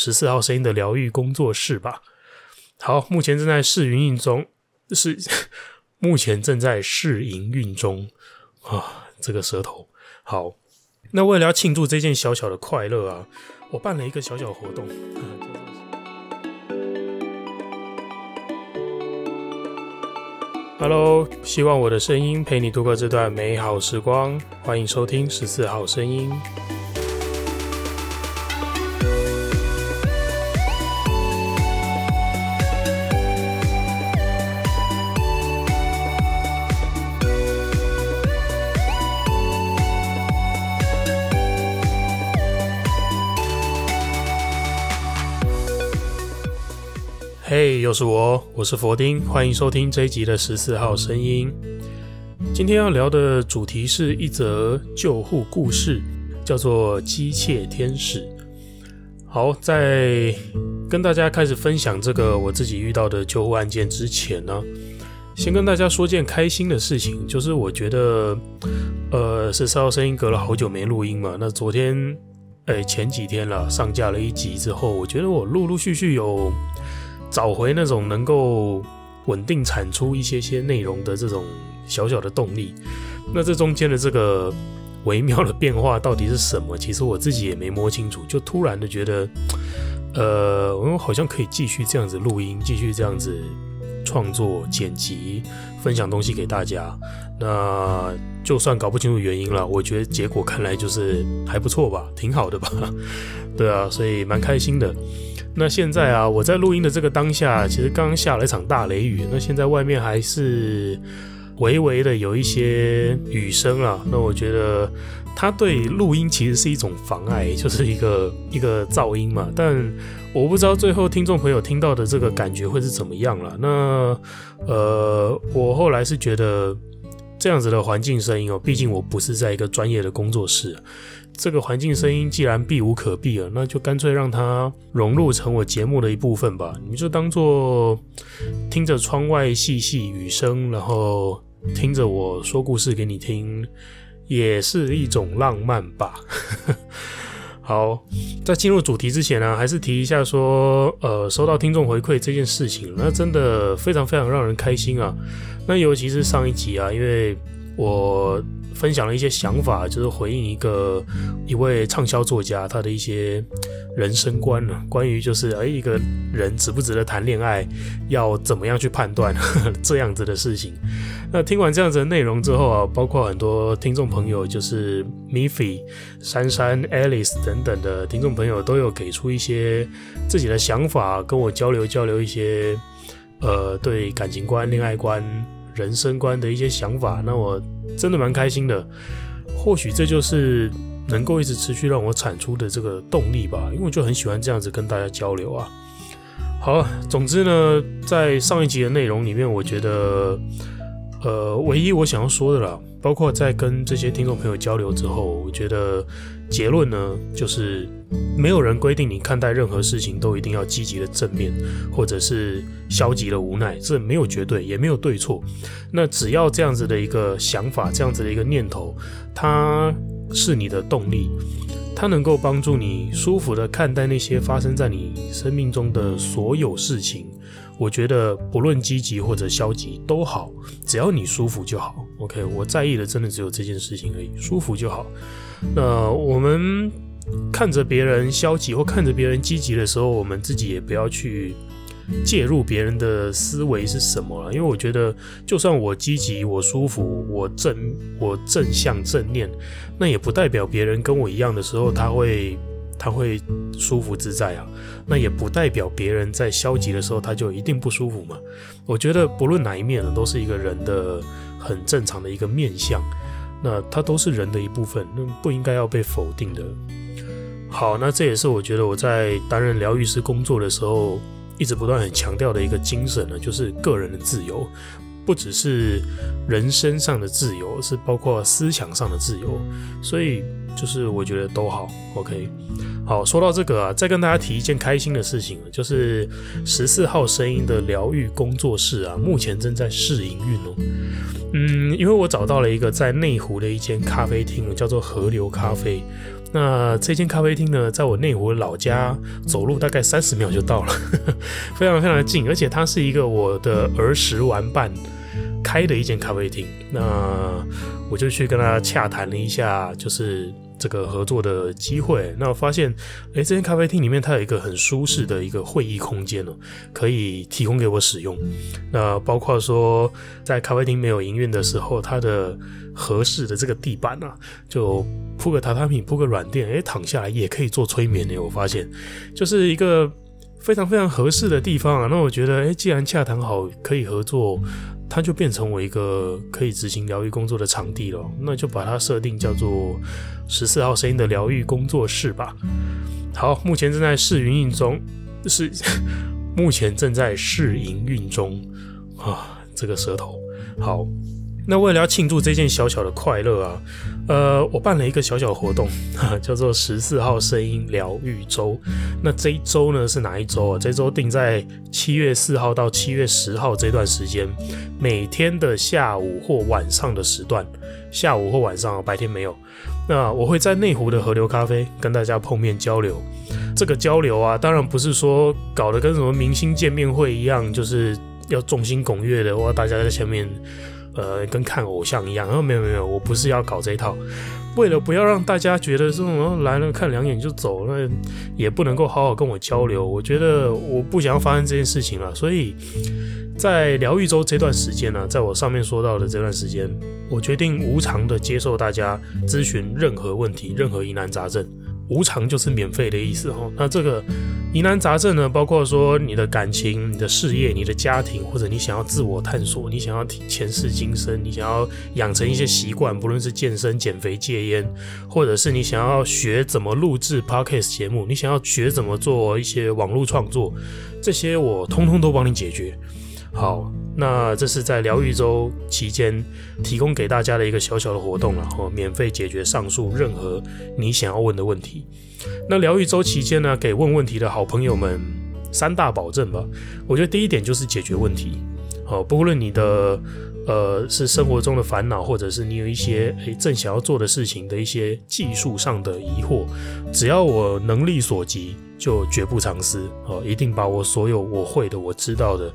十四号声音的疗愈工作室吧。好，目前正在试营运中，是目前正在试营运中啊，这个舌头。好，那为了要庆祝这件小小的快乐啊，我办了一个小小活动。Hello，希望我的声音陪你度过这段美好时光。欢迎收听十四号声音。又是我，我是佛丁，欢迎收听这一集的十四号声音。今天要聊的主题是一则救护故事，叫做《机械天使》。好，在跟大家开始分享这个我自己遇到的救护案件之前呢，先跟大家说件开心的事情，就是我觉得，呃，十四号声音隔了好久没录音嘛，那昨天，哎，前几天了，上架了一集之后，我觉得我陆陆续续有。找回那种能够稳定产出一些些内容的这种小小的动力，那这中间的这个微妙的变化到底是什么？其实我自己也没摸清楚，就突然的觉得，呃，我好像可以继续这样子录音，继续这样子创作、剪辑、分享东西给大家。那就算搞不清楚原因了，我觉得结果看来就是还不错吧，挺好的吧？对啊，所以蛮开心的。那现在啊，我在录音的这个当下，其实刚下了一场大雷雨。那现在外面还是微微的有一些雨声啊。那我觉得它对录音其实是一种妨碍，就是一个一个噪音嘛。但我不知道最后听众朋友听到的这个感觉会是怎么样了。那呃，我后来是觉得这样子的环境声音哦，毕竟我不是在一个专业的工作室。这个环境声音既然避无可避了，那就干脆让它融入成我节目的一部分吧。你就当做听着窗外细细雨声，然后听着我说故事给你听，也是一种浪漫吧。好，在进入主题之前呢，还是提一下说，呃，收到听众回馈这件事情，那真的非常非常让人开心啊。那尤其是上一集啊，因为我。分享了一些想法，就是回应一个一位畅销作家他的一些人生观呢。关于就是诶一个人值不值得谈恋爱，要怎么样去判断呵呵 这样子的事情。那听完这样子的内容之后啊，包括很多听众朋友，就是 Miffy、珊珊、Alice 等等的听众朋友，都有给出一些自己的想法，跟我交流交流一些呃对感情观、恋爱观。人生观的一些想法，那我真的蛮开心的。或许这就是能够一直持续让我产出的这个动力吧，因为我就很喜欢这样子跟大家交流啊。好，总之呢，在上一集的内容里面，我觉得，呃，唯一我想要说的啦，包括在跟这些听众朋友交流之后，我觉得结论呢，就是。没有人规定你看待任何事情都一定要积极的正面，或者是消极的无奈，这没有绝对，也没有对错。那只要这样子的一个想法，这样子的一个念头，它是你的动力，它能够帮助你舒服的看待那些发生在你生命中的所有事情。我觉得不论积极或者消极都好，只要你舒服就好。OK，我在意的真的只有这件事情而已，舒服就好。那我们。看着别人消极或看着别人积极的时候，我们自己也不要去介入别人的思维是什么了。因为我觉得，就算我积极、我舒服、我正、我正向、正念，那也不代表别人跟我一样的时候，他会他会舒服自在啊。那也不代表别人在消极的时候，他就一定不舒服嘛。我觉得不论哪一面呢，都是一个人的很正常的一个面相。那它都是人的一部分，那不应该要被否定的。好，那这也是我觉得我在担任疗愈师工作的时候，一直不断很强调的一个精神呢，就是个人的自由，不只是人身上的自由，是包括思想上的自由，所以就是我觉得都好，OK。好，说到这个啊，再跟大家提一件开心的事情，就是十四号声音的疗愈工作室啊，目前正在试营运哦。嗯，因为我找到了一个在内湖的一间咖啡厅，叫做河流咖啡。那这间咖啡厅呢，在我内湖老家，走路大概三十秒就到了呵呵，非常非常的近，而且它是一个我的儿时玩伴开的一间咖啡厅。那我就去跟他洽谈了一下，就是。这个合作的机会，那我发现，诶，这间咖啡厅里面它有一个很舒适的一个会议空间哦，可以提供给我使用。那包括说，在咖啡厅没有营运的时候，它的合适的这个地板啊，就铺个榻榻米，铺个软垫，诶，躺下来也可以做催眠的。我发现，就是一个非常非常合适的地方啊。那我觉得，诶，既然洽谈好可以合作。它就变成我一个可以执行疗愈工作的场地了，那就把它设定叫做十四号声音的疗愈工作室吧。好，目前正在试营运中，是 目前正在试营运中啊，这个舌头好。那为了要庆祝这件小小的快乐啊，呃，我办了一个小小活动，叫做十四号声音疗愈周。那这一周呢是哪一周啊？这周定在七月四号到七月十号这段时间，每天的下午或晚上的时段，下午或晚上，白天没有。那我会在内湖的河流咖啡跟大家碰面交流。这个交流啊，当然不是说搞得跟什么明星见面会一样，就是要众星拱月的，哇，大家在前面。呃，跟看偶像一样，然后没有没有，我不是要搞这一套。为了不要让大家觉得说，我来了看两眼就走，那也不能够好好跟我交流。我觉得我不想要发生这件事情了，所以在疗愈周这段时间呢，在我上面说到的这段时间，我决定无偿的接受大家咨询任何问题，任何疑难杂症。无偿就是免费的意思哈。那这个疑难杂症呢，包括说你的感情、你的事业、你的家庭，或者你想要自我探索，你想要前世今生，你想要养成一些习惯，不论是健身、减肥、戒烟，或者是你想要学怎么录制 Podcast 节目，你想要学怎么做一些网络创作，这些我通通都帮你解决。好，那这是在疗愈周期间提供给大家的一个小小的活动了哈，免费解决上述任何你想要问的问题。那疗愈周期间呢，给问问题的好朋友们三大保证吧。我觉得第一点就是解决问题，好，不论你的呃是生活中的烦恼，或者是你有一些诶正想要做的事情的一些技术上的疑惑，只要我能力所及，就绝不藏私，哦，一定把我所有我会的、我知道的。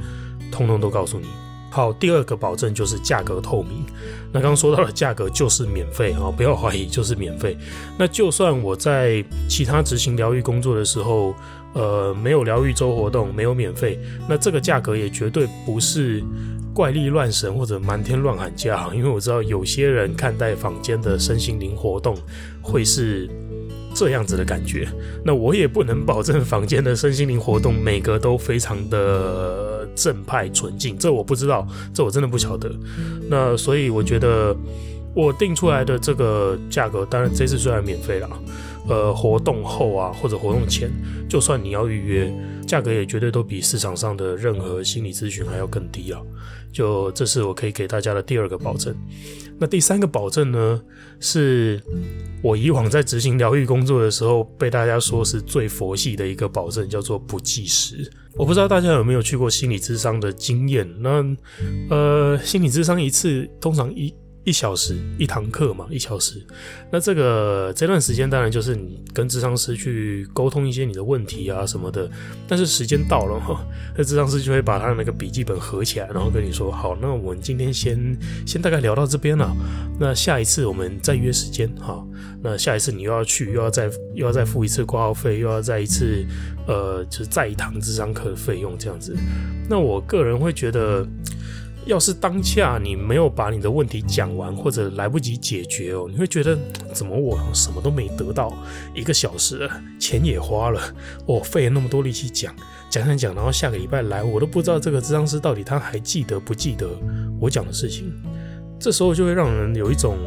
通通都告诉你。好，第二个保证就是价格透明。那刚刚说到的价格就是免费啊，不要怀疑，就是免费。那就算我在其他执行疗愈工作的时候，呃，没有疗愈周活动，没有免费，那这个价格也绝对不是怪力乱神或者瞒天乱喊价。因为我知道有些人看待坊间的身心灵活动会是这样子的感觉，那我也不能保证房间的身心灵活动每个都非常的。正派纯净，这我不知道，这我真的不晓得。那所以我觉得我定出来的这个价格，当然这次虽然免费了，呃，活动后啊或者活动前，就算你要预约，价格也绝对都比市场上的任何心理咨询还要更低啊。就这是我可以给大家的第二个保证。那第三个保证呢，是我以往在执行疗愈工作的时候被大家说是最佛系的一个保证，叫做不计时。我不知道大家有没有去过心理咨商的经验？那呃，心理咨商一次通常一。一小时一堂课嘛，一小时。那这个这段时间当然就是你跟咨商师去沟通一些你的问题啊什么的。但是时间到了哈，那咨商师就会把他的那个笔记本合起来，然后跟你说：“好，那我们今天先先大概聊到这边了。那下一次我们再约时间哈。那下一次你又要去，又要再又要再付一次挂号费，又要再一次呃，就是再一堂咨商课的费用这样子。那我个人会觉得。”要是当下你没有把你的问题讲完，或者来不及解决哦，你会觉得怎么我什么都没得到？一个小时了，钱也花了，我费了那么多力气讲讲讲讲，然后下个礼拜来，我都不知道这个咨商师到底他还记得不记得我讲的事情，这时候就会让人有一种。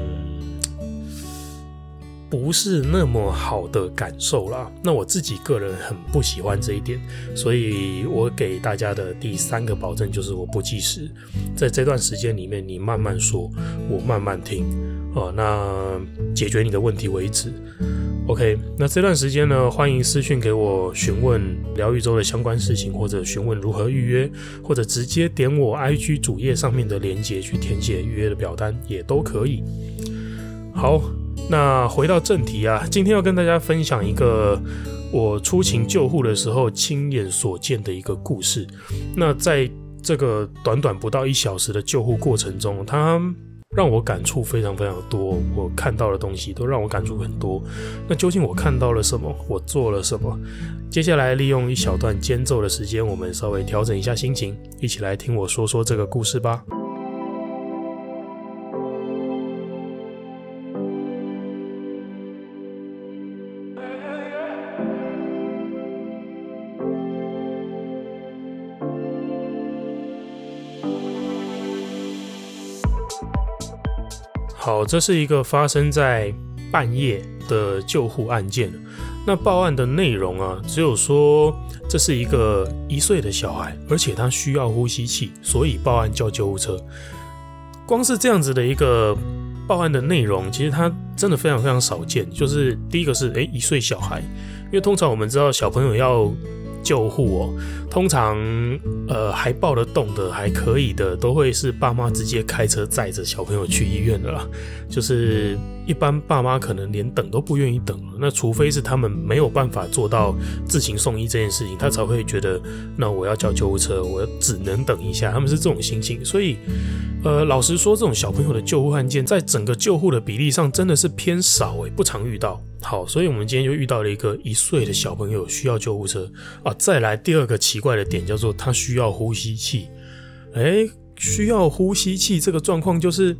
不是那么好的感受啦。那我自己个人很不喜欢这一点，所以我给大家的第三个保证就是我不计时，在这段时间里面，你慢慢说，我慢慢听，哦，那解决你的问题为止。OK，那这段时间呢，欢迎私讯给我询问疗愈周的相关事情，或者询问如何预约，或者直接点我 IG 主页上面的链接去填写预约的表单也都可以。好。那回到正题啊，今天要跟大家分享一个我出勤救护的时候亲眼所见的一个故事。那在这个短短不到一小时的救护过程中，它让我感触非常非常多。我看到的东西都让我感触很多。那究竟我看到了什么？我做了什么？接下来利用一小段间奏的时间，我们稍微调整一下心情，一起来听我说说这个故事吧。好，这是一个发生在半夜的救护案件。那报案的内容啊，只有说这是一个一岁的小孩，而且他需要呼吸器，所以报案叫救护车。光是这样子的一个报案的内容，其实它真的非常非常少见。就是第一个是，诶，一岁小孩，因为通常我们知道小朋友要。救护哦，通常呃还抱得动的还可以的，都会是爸妈直接开车载着小朋友去医院的啦。就是一般爸妈可能连等都不愿意等了，那除非是他们没有办法做到自行送医这件事情，他才会觉得那我要叫救护车，我只能等一下。他们是这种心情，所以呃老实说，这种小朋友的救护案件在整个救护的比例上真的是偏少诶，不常遇到。好，所以我们今天就遇到了一个一岁的小朋友需要救护车啊。再来第二个奇怪的点叫做他需要呼吸器。诶，需要呼吸器这个状况就是，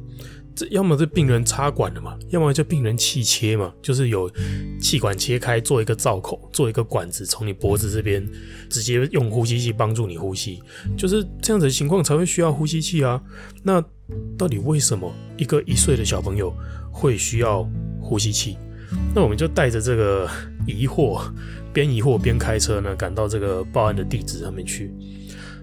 这要么是病人插管了嘛，要么就病人气切嘛，就是有气管切开做一个造口，做一个管子从你脖子这边直接用呼吸器帮助你呼吸，就是这样子的情况才会需要呼吸器啊。那到底为什么一个一岁的小朋友会需要呼吸器？那我们就带着这个疑惑，边疑惑边开车呢，赶到这个报案的地址上面去。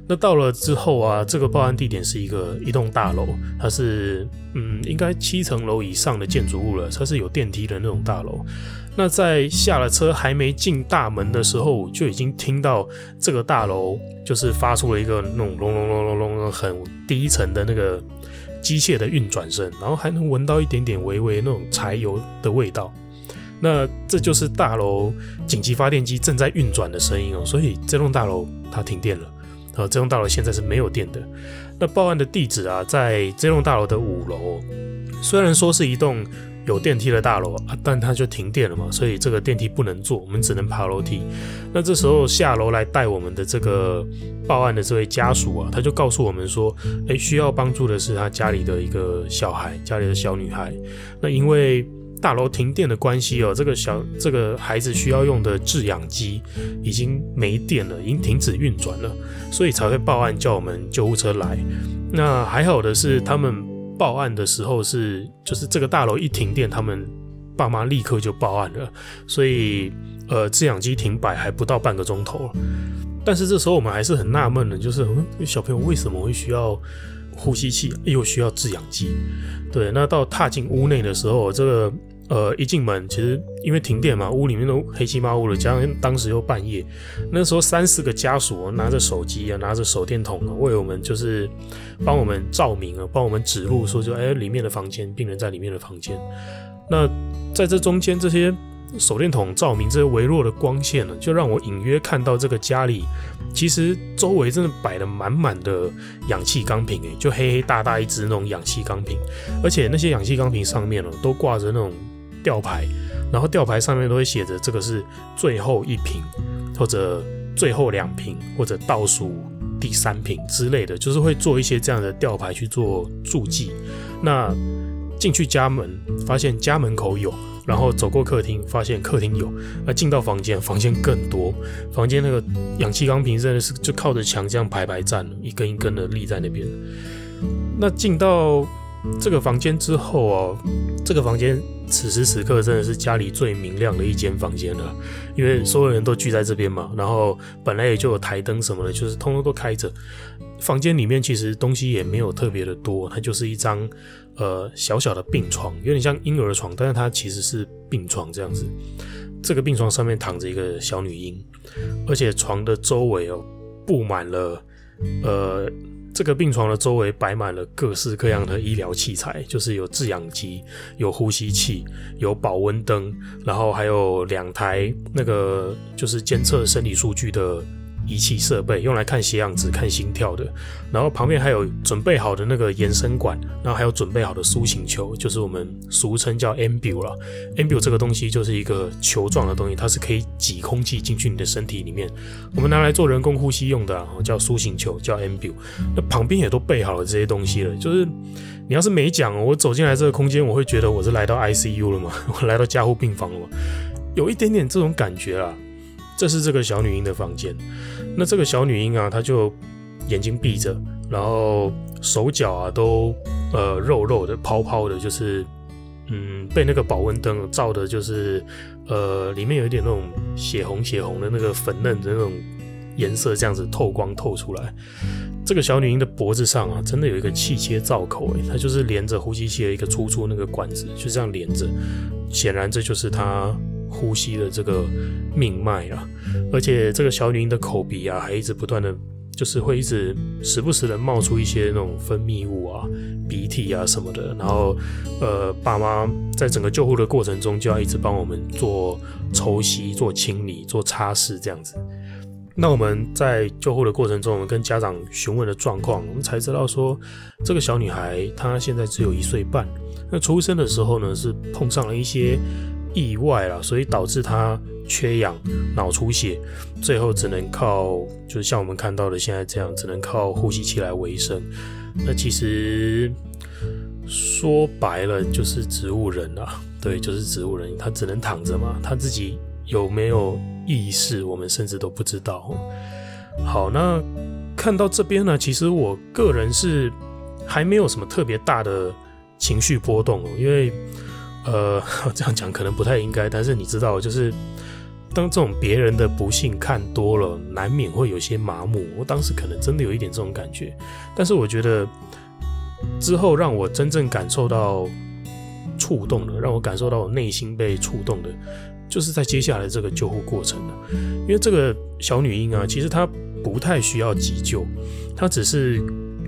那到了之后啊，这个报案地点是一个一栋大楼，它是嗯，应该七层楼以上的建筑物了，它是有电梯的那种大楼。那在下了车还没进大门的时候，就已经听到这个大楼就是发出了一个那种隆隆隆隆隆很低沉的那个机械的运转声，然后还能闻到一点点微微那种柴油的味道。那这就是大楼紧急发电机正在运转的声音哦，所以这栋大楼它停电了，啊，这栋大楼现在是没有电的。那报案的地址啊，在这栋大楼的五楼，虽然说是一栋有电梯的大楼，但它就停电了嘛，所以这个电梯不能坐，我们只能爬楼梯。那这时候下楼来带我们的这个报案的这位家属啊，他就告诉我们说，诶，需要帮助的是他家里的一个小孩，家里的小女孩。那因为大楼停电的关系哦，这个小这个孩子需要用的制氧机已经没电了，已经停止运转了，所以才会报案叫我们救护车来。那还好的是，他们报案的时候是就是这个大楼一停电，他们爸妈立刻就报案了，所以呃制氧机停摆还不到半个钟头。但是这时候我们还是很纳闷的，就是小朋友为什么会需要呼吸器，又需要制氧机？对，那到踏进屋内的时候，这个。呃，一进门，其实因为停电嘛，屋里面都黑漆麻乌的，加上当时又半夜，那时候三四个家属拿着手机啊，拿着手电筒啊，为我们就是帮我们照明啊，帮我们指路，说就哎，里面的房间，病人在里面的房间。那在这中间，这些手电筒照明这些微弱的光线呢，就让我隐约看到这个家里其实周围真的摆了满满的氧气钢瓶，诶，就黑黑大大一只那种氧气钢瓶，而且那些氧气钢瓶上面呢，都挂着那种。吊牌，然后吊牌上面都会写着这个是最后一瓶，或者最后两瓶，或者倒数第三瓶之类的，就是会做一些这样的吊牌去做注记。那进去家门，发现家门口有，然后走过客厅，发现客厅有，那进到房间，房间更多，房间那个氧气钢瓶真的是就靠着墙这样排排站，一根一根的立在那边。那进到这个房间之后哦，这个房间此时此刻真的是家里最明亮的一间房间了，因为所有人都聚在这边嘛，然后本来也就有台灯什么的，就是通通都开着。房间里面其实东西也没有特别的多，它就是一张呃小小的病床，有点像婴儿床，但是它其实是病床这样子。这个病床上面躺着一个小女婴，而且床的周围哦布满了呃。这个病床的周围摆满了各式各样的医疗器材，就是有制氧机、有呼吸器、有保温灯，然后还有两台那个就是监测生理数据的。仪器设备用来看血氧值、看心跳的，然后旁边还有准备好的那个延伸管，然后还有准备好的苏醒球，就是我们俗称叫 Ambu 了。Ambu 这个东西就是一个球状的东西，它是可以挤空气进去你的身体里面，我们拿来做人工呼吸用的，啊，叫苏醒球，叫 Ambu。那旁边也都备好了这些东西了，就是你要是没讲，我走进来这个空间，我会觉得我是来到 ICU 了吗？我来到加护病房了吗？有一点点这种感觉啊。这是这个小女婴的房间。那这个小女婴啊，她就眼睛闭着，然后手脚啊都呃肉肉的、泡泡的，就是嗯被那个保温灯照的，就是呃里面有一点那种血红血红的那个粉嫩的那种颜色，这样子透光透出来。这个小女婴的脖子上啊，真的有一个气切造口，诶，它就是连着呼吸器的一个粗粗那个管子，就这样连着。显然这就是她。呼吸的这个命脉啊，而且这个小女婴的口鼻啊，还一直不断的，就是会一直时不时的冒出一些那种分泌物啊、鼻涕啊什么的。然后，呃，爸妈在整个救护的过程中，就要一直帮我们做抽吸、做清理、做擦拭这样子。那我们在救护的过程中，我们跟家长询问的状况，我们才知道说，这个小女孩她现在只有一岁半。那出生的时候呢，是碰上了一些。意外了，所以导致他缺氧、脑出血，最后只能靠，就是像我们看到的现在这样，只能靠呼吸器来维生。那其实说白了就是植物人啊，对，就是植物人，他只能躺着嘛，他自己有没有意识，我们甚至都不知道。好，那看到这边呢，其实我个人是还没有什么特别大的情绪波动哦，因为。呃，这样讲可能不太应该，但是你知道，就是当这种别人的不幸看多了，难免会有些麻木。我当时可能真的有一点这种感觉，但是我觉得之后让我真正感受到触动的，让我感受到我内心被触动的，就是在接下来这个救护过程了。因为这个小女婴啊，其实她不太需要急救，她只是。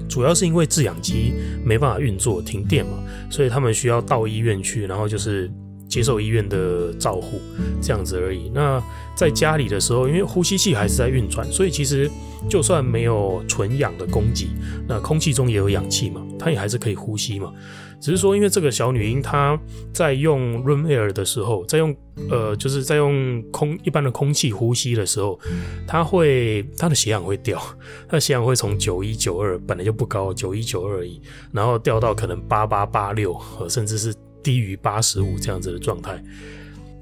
主要是因为制氧机没办法运作，停电嘛，所以他们需要到医院去，然后就是接受医院的照护这样子而已。那在家里的时候，因为呼吸器还是在运转，所以其实就算没有纯氧的供给，那空气中也有氧气嘛，它也还是可以呼吸嘛。只是说，因为这个小女婴她在用 room air 的时候，在用呃，就是在用空一般的空气呼吸的时候，她会她的血氧会掉，她的血氧会从九一九二本来就不高，九一九二而已，然后掉到可能八八八六，甚至是低于八十五这样子的状态。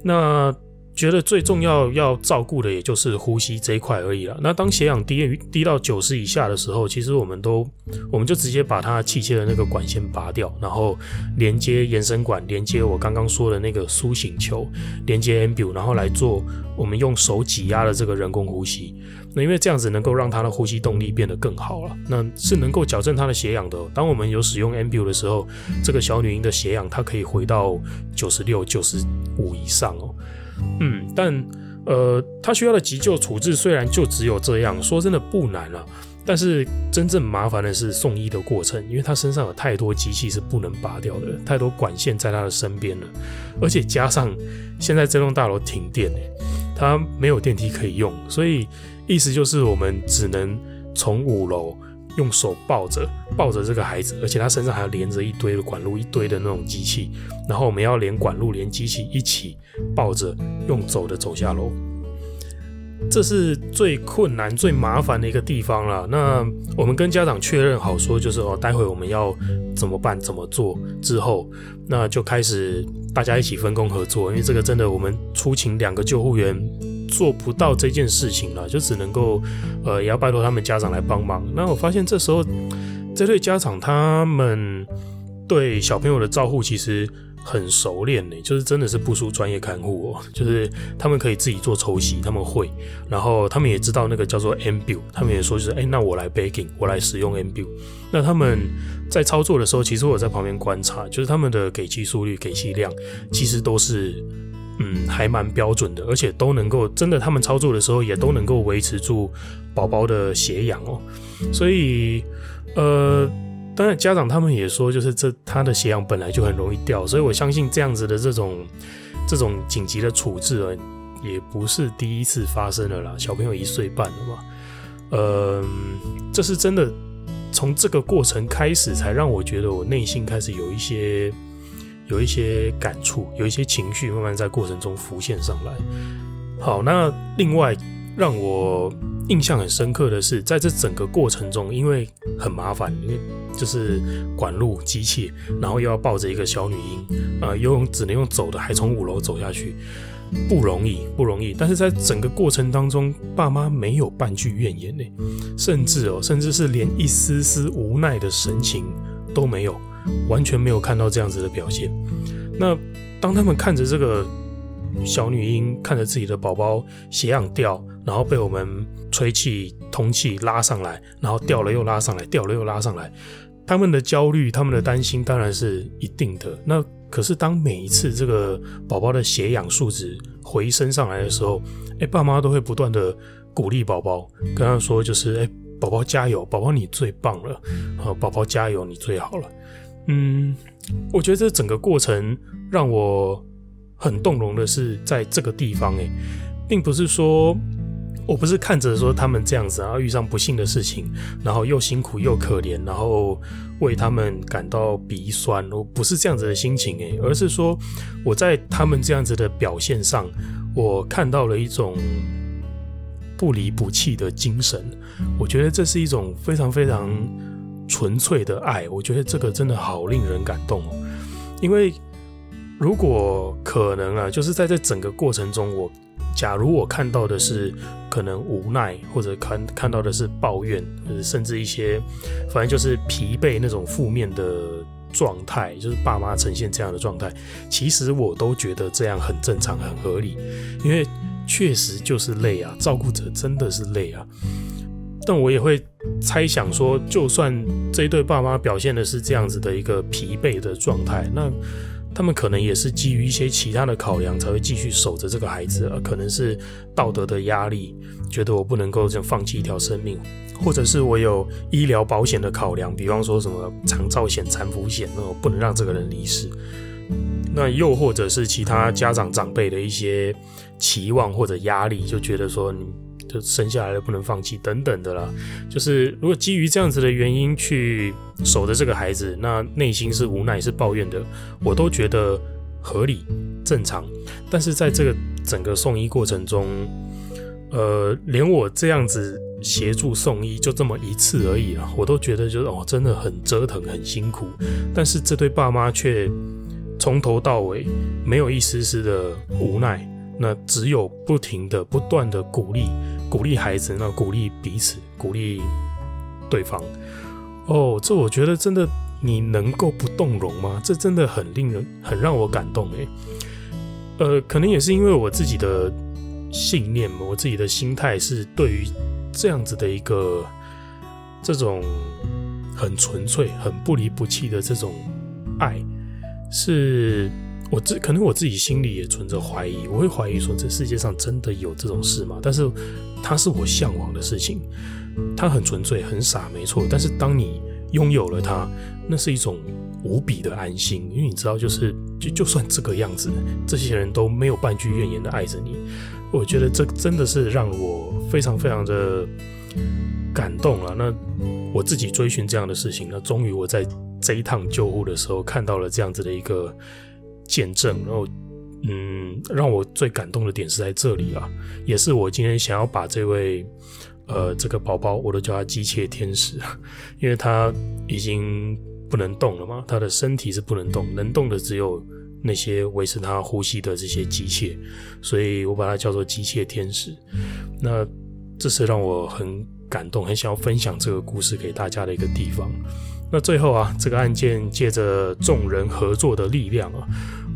那觉得最重要要照顾的也就是呼吸这一块而已了。那当血氧低于低到九十以下的时候，其实我们都我们就直接把它气切的那个管线拔掉，然后连接延伸管，连接我刚刚说的那个苏醒球，连接 Ambu，然后来做我们用手挤压的这个人工呼吸。那因为这样子能够让他的呼吸动力变得更好了，那是能够矫正他的血氧的。当我们有使用 Ambu 的时候，这个小女婴的血氧它可以回到九十六、九十五以上哦。嗯，但呃，他需要的急救处置虽然就只有这样，说真的不难了，但是真正麻烦的是送医的过程，因为他身上有太多机器是不能拔掉的，太多管线在他的身边了，而且加上现在这栋大楼停电，他没有电梯可以用，所以意思就是我们只能从五楼。用手抱着抱着这个孩子，而且他身上还要连着一堆的管路，一堆的那种机器，然后我们要连管路连机器一起抱着，用走的走下楼，这是最困难、最麻烦的一个地方了。那我们跟家长确认好说，就是哦，待会我们要怎么办、怎么做之后，那就开始大家一起分工合作，因为这个真的我们出勤两个救护员。做不到这件事情了，就只能够，呃，也要拜托他们家长来帮忙。那我发现这时候，这对家长他们对小朋友的照护其实很熟练呢，就是真的是不输专业看护哦。就是他们可以自己做抽吸，他们会，然后他们也知道那个叫做 MBU，他们也说就是，哎，那我来 baking，我来使用 MBU。那他们在操作的时候，其实我在旁边观察，就是他们的给气速率、给气量，其实都是。嗯，还蛮标准的，而且都能够真的，他们操作的时候也都能够维持住宝宝的血氧哦。所以，呃，当然家长他们也说，就是这他的血氧本来就很容易掉，所以我相信这样子的这种这种紧急的处置啊，也不是第一次发生了啦。小朋友一岁半了嘛，呃，这是真的，从这个过程开始，才让我觉得我内心开始有一些有一些感触，有一些情绪慢慢在过程中浮现上来。好，那另外让我印象很深刻的是，在这整个过程中，因为很麻烦，因为就是管路机械，然后又要抱着一个小女婴，啊、呃，游泳只能用走的，还从五楼走下去，不容易，不容易。但是在整个过程当中，爸妈没有半句怨言呢，甚至哦，甚至是连一丝丝无奈的神情都没有，完全没有看到这样子的表现。那当他们看着这个。小女婴看着自己的宝宝血氧掉，然后被我们吹气、通气拉上来，然后掉了又拉上来，掉了又拉上来。他们的焦虑、他们的担心当然是一定的。那可是当每一次这个宝宝的血氧数值回升上来的时候，哎，爸妈都会不断的鼓励宝宝，跟他说就是：哎，宝宝加油，宝宝你最棒了，啊，宝宝加油，你最好了。嗯，我觉得这整个过程让我。很动容的是，在这个地方，诶，并不是说，我不是看着说他们这样子，然后遇上不幸的事情，然后又辛苦又可怜，然后为他们感到鼻酸，我不是这样子的心情，诶，而是说我在他们这样子的表现上，我看到了一种不离不弃的精神，我觉得这是一种非常非常纯粹的爱，我觉得这个真的好令人感动哦，因为。如果可能啊，就是在这整个过程中，我假如我看到的是可能无奈，或者看看到的是抱怨，甚至一些反正就是疲惫那种负面的状态，就是爸妈呈现这样的状态，其实我都觉得这样很正常、很合理，因为确实就是累啊，照顾者真的是累啊。但我也会猜想说，就算这一对爸妈表现的是这样子的一个疲惫的状态，那。他们可能也是基于一些其他的考量，才会继续守着这个孩子，而可能是道德的压力，觉得我不能够这样放弃一条生命，或者是我有医疗保险的考量，比方说什么长照险、残扶险，那我不能让这个人离世。那又或者是其他家长长辈的一些期望或者压力，就觉得说你。就生下来了不能放弃等等的啦，就是如果基于这样子的原因去守着这个孩子，那内心是无奈是抱怨的，我都觉得合理正常。但是在这个整个送医过程中，呃，连我这样子协助送医就这么一次而已了，我都觉得就是哦，真的很折腾很辛苦。但是这对爸妈却从头到尾没有一丝丝的无奈。那只有不停的、不断的鼓励，鼓励孩子，那鼓励彼此，鼓励对方。哦，这我觉得真的，你能够不动容吗？这真的很令人、很让我感动诶。呃，可能也是因为我自己的信念，我自己的心态是对于这样子的一个这种很纯粹、很不离不弃的这种爱是。我自可能我自己心里也存着怀疑，我会怀疑说，这世界上真的有这种事吗？但是它是我向往的事情，它很纯粹很傻，没错。但是当你拥有了它，那是一种无比的安心，因为你知道，就是就就算这个样子，这些人都没有半句怨言的爱着你。我觉得这真的是让我非常非常的感动了。那我自己追寻这样的事情，那终于我在这一趟救护的时候看到了这样子的一个。见证，然后，嗯，让我最感动的点是在这里啊，也是我今天想要把这位，呃，这个宝宝，我都叫他机械天使，因为他已经不能动了嘛，他的身体是不能动，能动的只有那些维持他呼吸的这些机械，所以我把它叫做机械天使。那这是让我很感动，很想要分享这个故事给大家的一个地方。那最后啊，这个案件借着众人合作的力量啊，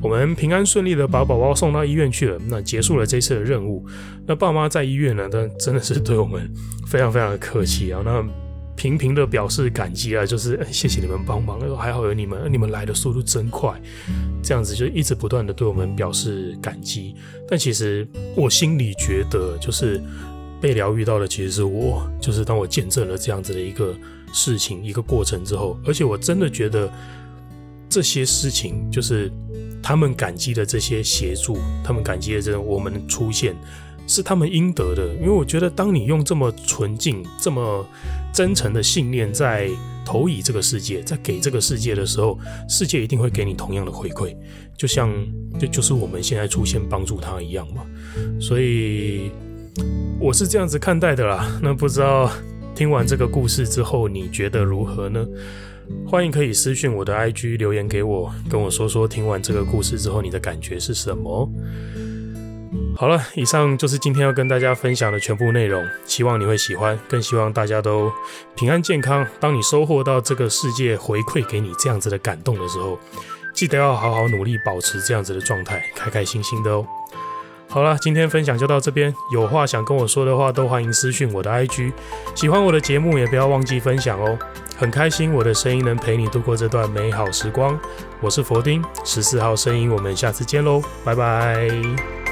我们平安顺利的把宝宝送到医院去了。那结束了这次的任务。那爸妈在医院呢，但真的是对我们非常非常的客气啊。那频频的表示感激啊，就是谢谢你们帮忙，还好有你们，你们来的速度真快。这样子就一直不断的对我们表示感激。但其实我心里觉得，就是被疗愈到的其实是我，就是当我见证了这样子的一个事情、一个过程之后，而且我真的觉得这些事情，就是他们感激的这些协助，他们感激的这种我们出现，是他们应得的。因为我觉得，当你用这么纯净、这么真诚的信念在投以这个世界，在给这个世界的时候，世界一定会给你同样的回馈，就像就就是我们现在出现帮助他一样嘛。所以。我是这样子看待的啦，那不知道听完这个故事之后你觉得如何呢？欢迎可以私讯我的 IG 留言给我，跟我说说听完这个故事之后你的感觉是什么。好了，以上就是今天要跟大家分享的全部内容，希望你会喜欢，更希望大家都平安健康。当你收获到这个世界回馈给你这样子的感动的时候，记得要好好努力保持这样子的状态，开开心心的哦。好了，今天分享就到这边。有话想跟我说的话，都欢迎私讯我的 IG。喜欢我的节目，也不要忘记分享哦。很开心我的声音能陪你度过这段美好时光。我是佛丁，十四号声音，我们下次见喽，拜拜。